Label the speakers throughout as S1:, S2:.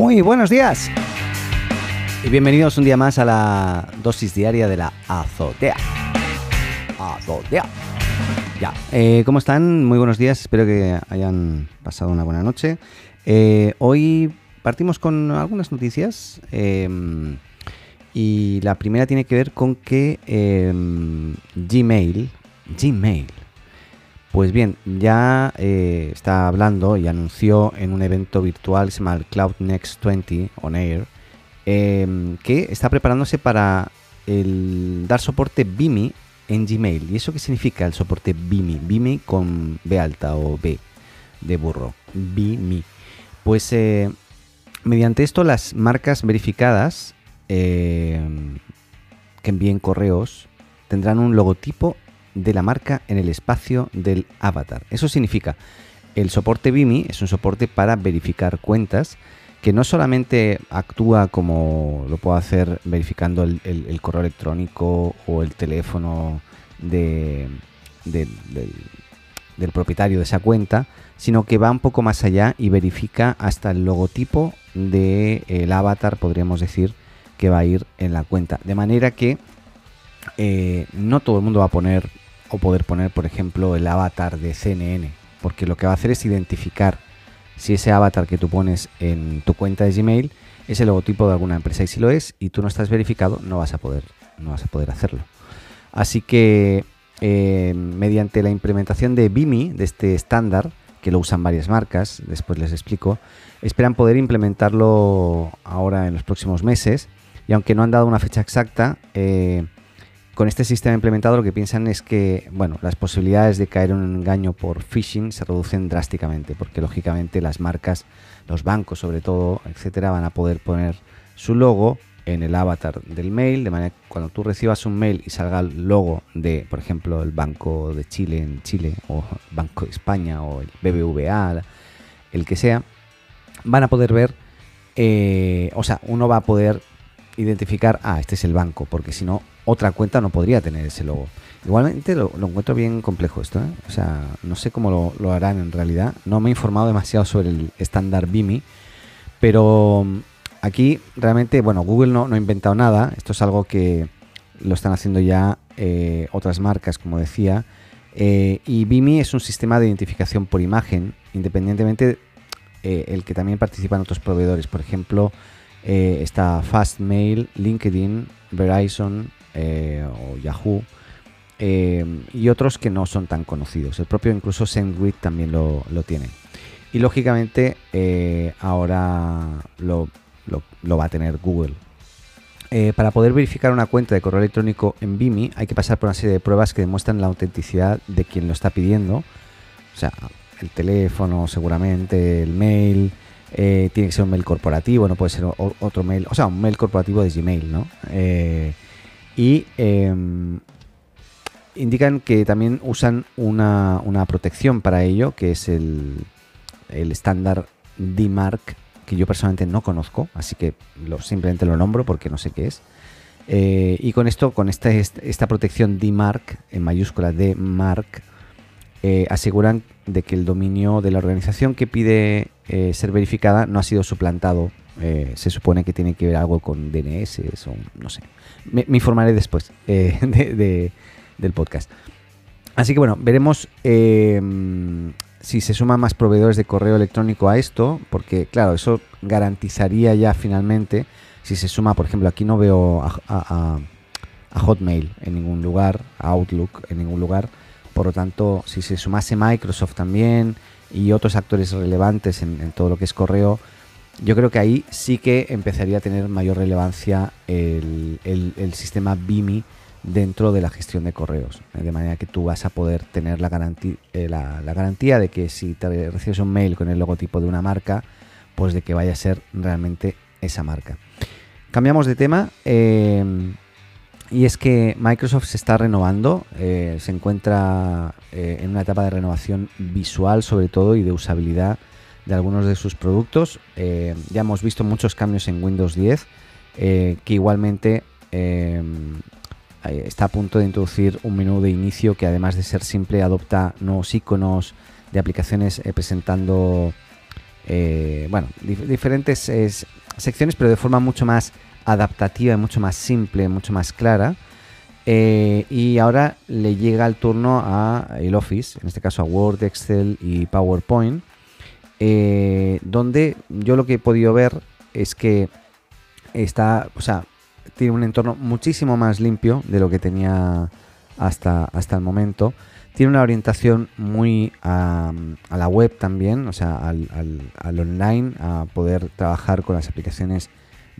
S1: Muy buenos días y bienvenidos un día más a la dosis diaria de la azotea. Azotea. Ya, eh, ¿cómo están? Muy buenos días, espero que hayan pasado una buena noche. Eh, hoy partimos con algunas noticias em, y la primera tiene que ver con que em, Gmail, Gmail, pues bien, ya eh, está hablando y anunció en un evento virtual, se llama Cloud Next 20 On Air, em, que está preparándose para el, dar soporte BIMI en Gmail. ¿Y eso qué significa el soporte BIMI? BIMI con B alta o B de burro. BIMI. Pues eh, mediante esto las marcas verificadas em, que envíen correos tendrán un logotipo de la marca en el espacio del avatar. Eso significa, el soporte BIMI es un soporte para verificar cuentas que no solamente actúa como lo puedo hacer verificando el, correo electrónico o el teléfono de, del, propietario de esa cuenta, sino que va un poco más allá y verifica hasta el logotipo del avatar, podríamos decir, que va a ir en la cuenta. De manera que eh, no todo el mundo va a poner o poder poner, por ejemplo, el avatar de CNN, porque lo que va a hacer es identificar si ese avatar que tú pones en tu cuenta de Gmail es el logotipo de alguna empresa y si lo es y tú no estás verificado, no vas a poder, no vas a poder hacerlo. Así que eh, mediante la implementación de BIMI, de este estándar, que lo usan varias marcas, después les explico, esperan poder implementarlo ahora en los próximos meses y aunque no han dado una fecha exacta, eh, con este sistema implementado lo que piensan es que bueno, las posibilidades de caer en un engaño por phishing se reducen drásticamente, porque lógicamente las marcas, los bancos sobre todo, etcétera, van a poder poner su logo en el avatar del mail, de manera que cuando tú recibas un mail y salga el logo de, por ejemplo, el Banco de Chile en Chile, o Banco de España, o el BBVA, el que sea, van a poder ver, eh, o sea, uno va a poder identificar, ah, este es el banco, porque si no, otra cuenta no podría tener ese logo. Igualmente lo, encuentro bien complejo esto, ¿eh? o sea, no sé cómo lo, harán en realidad. No me he informado demasiado sobre el estándar BIMI, pero mm, aquí realmente, bueno, Google no, no, ha inventado nada. Esto es algo que lo están haciendo ya eh, otras marcas, como decía. Eh, y BIMI es un sistema de identificación por imagen, independientemente el que también participa en otros proveedores. Por ejemplo, está Fastmail, LinkedIn, Verizon, eh, o Yahoo eh, y otros que no son tan conocidos. El propio incluso SendGrid también lo, tiene. Y lógicamente eh, ahora lo, va a tener Google. para poder verificar una cuenta de correo electrónico en Vimi hay que pasar por una serie de pruebas que demuestran la autenticidad de quien lo está pidiendo. O sea, el teléfono seguramente, el mail, tiene que ser un mail corporativo, no puede ser otro mail, o sea, un mail corporativo de Gmail, ¿no? y em, indican que también usan una, protección para ello, que es el, estándar DMARC, que yo personalmente no conozco, así que simplemente lo nombro porque no sé qué es. Eh, y con esto, con esta, esta protección DMARC, en mayúscula DMARC, eh, aseguran de que el dominio de la organización que pide eh, ser verificada no ha sido suplantado. se supone que tiene que ver algo con DNS o no sé. Me, informaré después eh, del podcast. Así que bueno, veremos eh, si se suman más proveedores de correo electrónico a esto, porque claro, eso garantizaría ya finalmente, si se suma, por ejemplo, aquí no veo a, Hotmail en ningún lugar, a Outlook en ningún lugar, por lo tanto, si se sumase Microsoft también y otros actores relevantes en todo lo que es correo, yo creo que ahí sí que empezaría a tener mayor relevancia el, sistema BIMI dentro de la gestión de correos. ¿eh? De manera que tú vas a poder tener la garantía, eh, la, garantía de que si te recibes un mail con el logotipo de una marca, pues de que vaya a ser realmente esa marca. Cambiamos de tema. Eh, y es que Microsoft se está renovando, se encuentra en una etapa de renovación visual sobre todo y de usabilidad de algunos de sus productos. Eh, ya hemos visto muchos cambios en Windows 10, eh, que igualmente eh, está a punto de introducir un menú de inicio que además de ser simple adopta nuevos iconos de aplicaciones presentando eh, bueno, diferentes secciones, pero de forma mucho más adaptativa, mucho más simple, mucho más clara. Eh, y ahora le llega el turno a el Office, en este caso a Word, Excel y PowerPoint, eh, donde yo lo que he podido ver es que está, o sea, tiene un entorno muchísimo más limpio de lo que tenía hasta, hasta el momento. Tiene una orientación muy a, la web también, o sea, al, online, a poder trabajar con las aplicaciones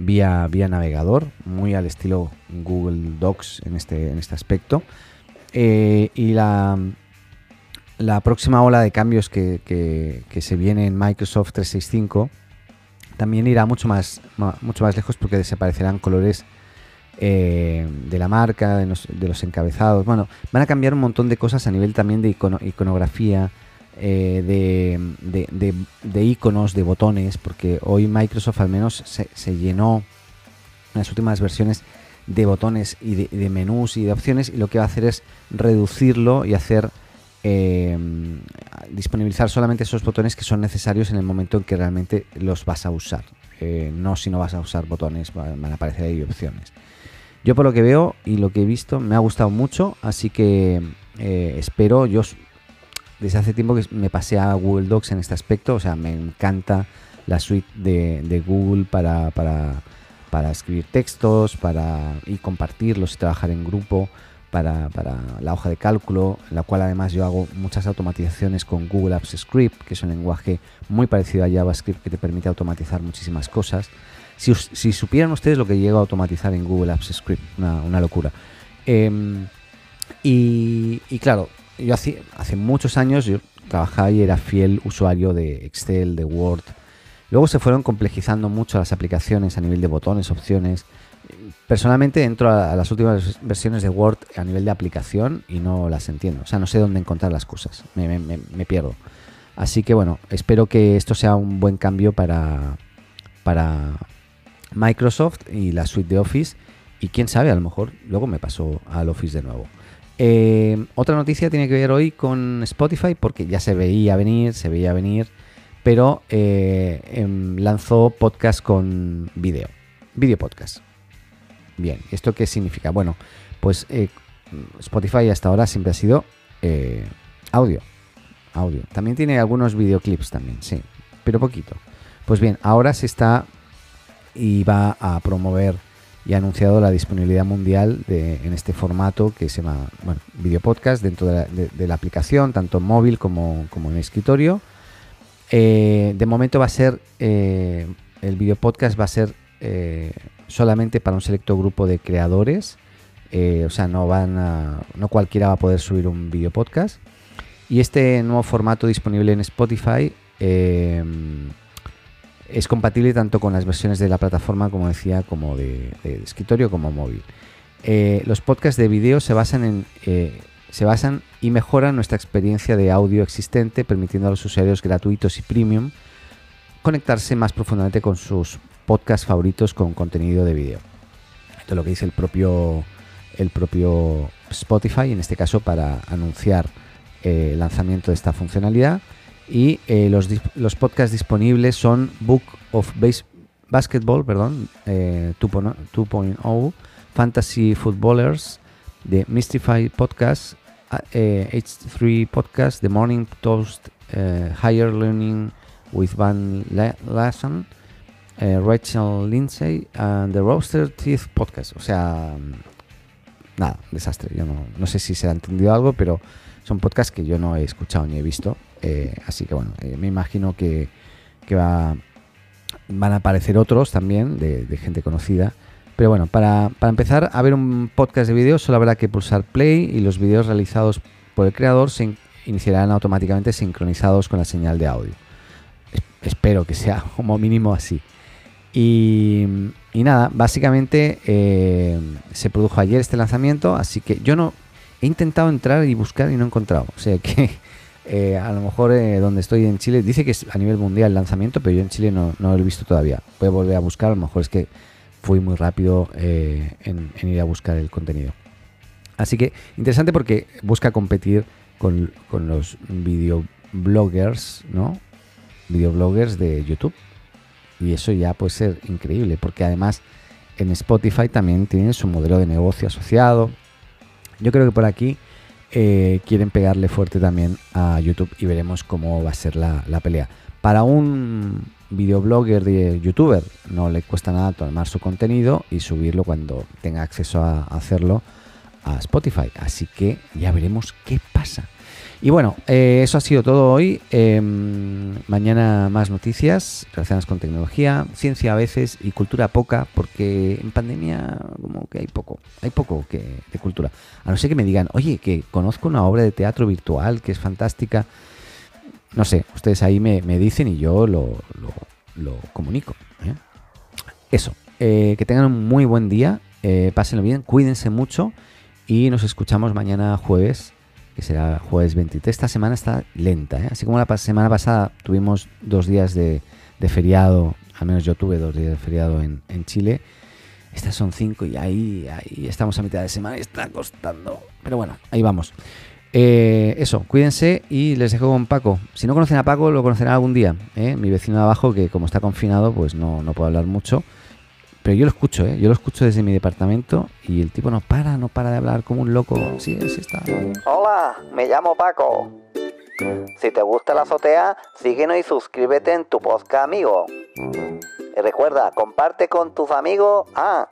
S1: vía, vía navegador, muy al estilo Google Docs en este, en este aspecto. Eh, y la, la próxima ola de cambios que, que, se viene en Microsoft 365 también irá mucho más, mucho más lejos porque desaparecerán colores eh, de la marca, de los, encabezados. Bueno, van a cambiar un montón de cosas a nivel también de iconografía, eh, de, iconos, de botones, porque hoy Microsoft al menos se, llenó en las últimas versiones de botones y de, menús y de opciones y lo que va a hacer es reducirlo y hacer eh, disponibilizar solamente esos botones que son necesarios en el momento en que realmente los vas a usar. no si no vas a usar botones, van a aparecer ahí opciones. Yo por lo que veo y lo que he visto me ha gustado mucho, así que eh, espero, yo desde hace tiempo que me pasé a Google Docs en este aspecto, o sea, me encanta la suite de, Google para, para, escribir textos para, y compartirlos y trabajar en grupo. Para, para, la hoja de cálculo, en la cual además yo hago muchas automatizaciones con Google Apps Script, que es un lenguaje muy parecido a JavaScript que te permite automatizar muchísimas cosas. Si, supieran ustedes lo que llega a automatizar en Google Apps Script, una, locura. Em, y, claro, yo hace, hace muchos años yo trabajaba y era fiel usuario de Excel, de Word. Luego se fueron complejizando mucho las aplicaciones a nivel de botones, opciones. Personalmente entro a, las últimas versiones de Word a nivel de aplicación y no las entiendo. O sea, no sé dónde encontrar las cosas. Me, me pierdo. Así que bueno, espero que esto sea un buen cambio para, para, Microsoft y la suite de Office. Y quién sabe, a lo mejor luego me paso al Office de nuevo. Eh, otra noticia tiene que ver hoy con Spotify, porque ya se veía venir, se veía venir, pero eh, em, lanzó podcast con vídeo, video podcast. Bien, ¿esto qué significa? Bueno, pues eh, Spotify hasta ahora siempre ha sido audio, audio. También tiene algunos videoclips también, sí, pero poquito. Pues bien, ahora se está y va a promover y ha anunciado la disponibilidad mundial de, en este formato que se llama video podcast dentro de la, aplicación, tanto en móvil como, como en escritorio. Eh, de momento va a ser, eh, el video podcast va a ser eh, solamente para un selecto grupo de creadores, o sea, no, van a, no cualquiera va a poder subir un video podcast. Y este nuevo formato disponible en Spotify es compatible tanto con las versiones de la plataforma, como decía, como de, escritorio como móvil. Eh, los podcasts de vídeo se basan en eh, se basan y mejoran nuestra experiencia de audio existente, permitiendo a los usuarios gratuitos y premium conectarse más profundamente con sus podcasts favoritos con contenido de vídeo. Esto es lo que dice el propio el propio Spotify, en este caso para anunciar eh, el lanzamiento de esta funcionalidad y eh, los, los, podcasts disponibles son Book of Base, Basketball perdón, 2.0, eh, Fantasy Footballers, The Mystify Podcast, H3 eh, Podcast, The Morning Toast, Higher Learning with Van Lasson, Rachel Lindsay, and The Roaster Teeth Podcast. O sea, nada, desastre. Yo no, no sé si se ha entendido algo, pero son podcasts que yo no he escuchado ni he visto. Eh, así que bueno, eh, me imagino que, va, van a aparecer otros también de, gente conocida. Pero bueno, para, empezar a ver un podcast de vídeo solo habrá que pulsar play y los vídeos realizados por el creador se iniciarán automáticamente sincronizados con la señal de audio. espero que sea como mínimo así. Y, nada, básicamente eh, se produjo ayer este lanzamiento, así que yo no he intentado entrar y buscar y no he encontrado. O sea que eh, a lo mejor eh, donde estoy en Chile, dice que es a nivel mundial el lanzamiento, pero yo en Chile no, lo he visto todavía. Voy a volver a buscar, a lo mejor es que fui muy rápido eh, en, ir a buscar el contenido. Así que interesante porque busca competir con, los videobloggers, ¿no? videobloggers de YouTube. Y eso ya puede ser increíble, porque además en Spotify también tienen su modelo de negocio asociado. Yo creo que por aquí eh, quieren pegarle fuerte también a YouTube y veremos cómo va a ser la, pelea. Para un videoblogger de youtuber no le cuesta nada tomar su contenido y subirlo cuando tenga acceso a hacerlo a Spotify. Así que ya veremos qué pasa. Y bueno, eh, eso ha sido todo hoy. Em, mañana más noticias relacionadas con tecnología, ciencia a veces y cultura poca, porque en pandemia como que hay poco, hay poco que, de cultura. A no ser que me digan, oye, que conozco una obra de teatro virtual que es fantástica. No sé, ustedes ahí me, dicen y yo lo, comunico. ¿eh? Eso, eh, que tengan un muy buen día, pásenlo bien, cuídense mucho y nos escuchamos mañana jueves será jueves 23. Esta semana está lenta, ¿eh? así como la semana pasada tuvimos dos días de, feriado, al menos yo tuve dos días de feriado en, Chile. Estas son cinco y ahí, ahí estamos a mitad de semana y está costando. Pero bueno, ahí vamos. Eh, eso, cuídense y les dejo con Paco. Si no conocen a Paco, lo conocerán algún día. ¿eh? Mi vecino de abajo, que como está confinado, pues no, no puedo hablar mucho. Pero yo lo escucho, ¿eh? Yo lo escucho desde mi departamento y el tipo no para, no para de hablar como un loco. Sí, sí está.
S2: Hola, me llamo Paco. Si te gusta la azotea, síguenos y suscríbete en tu podcast amigo. Y recuerda, comparte con tus amigos, ah,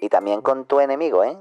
S2: y también con tu enemigo, ¿eh?